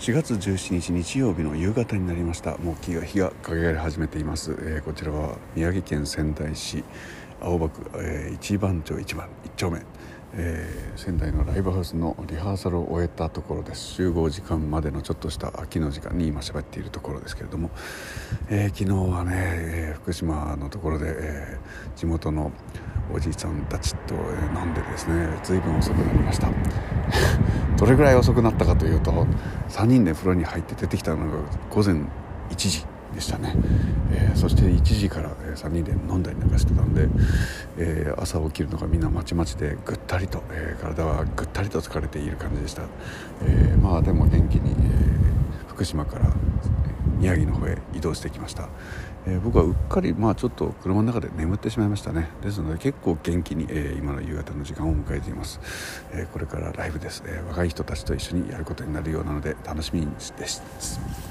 4月17日日曜日の夕方になりました。もう日が日が陰り始めています、えー、こちらは宮城県仙台市青葉区、えー、一番町一番一丁目、えー、仙台のライブハウスのリハーサルを終えたところです。集合時間までのちょっとした空きの時間に今喋っているところですけれども、えー、昨日はね、え福島のところで、え地元のおじいちゃんたちと飲んでですね随分遅くなりました。どれぐらい遅くなったかというと3人で風呂に入って出てきたのが午前1時でしたね、えー、そして1時から3人で飲んだりなんかしてたんで、えー、朝起きるのがみんなまちまちでぐったりと、えー、体はぐったりと疲れている感じでした、えまあでも元気に、え福島から宮城の方へ移動してきました、えー、僕はうっかりまあちょっと車の中で眠ってしまいましたね。ですので結構元気に、えー、今の夕方の時間を迎えています、えー、これからライブです、え若い人たちと一緒にやることになるようなので楽しみにです。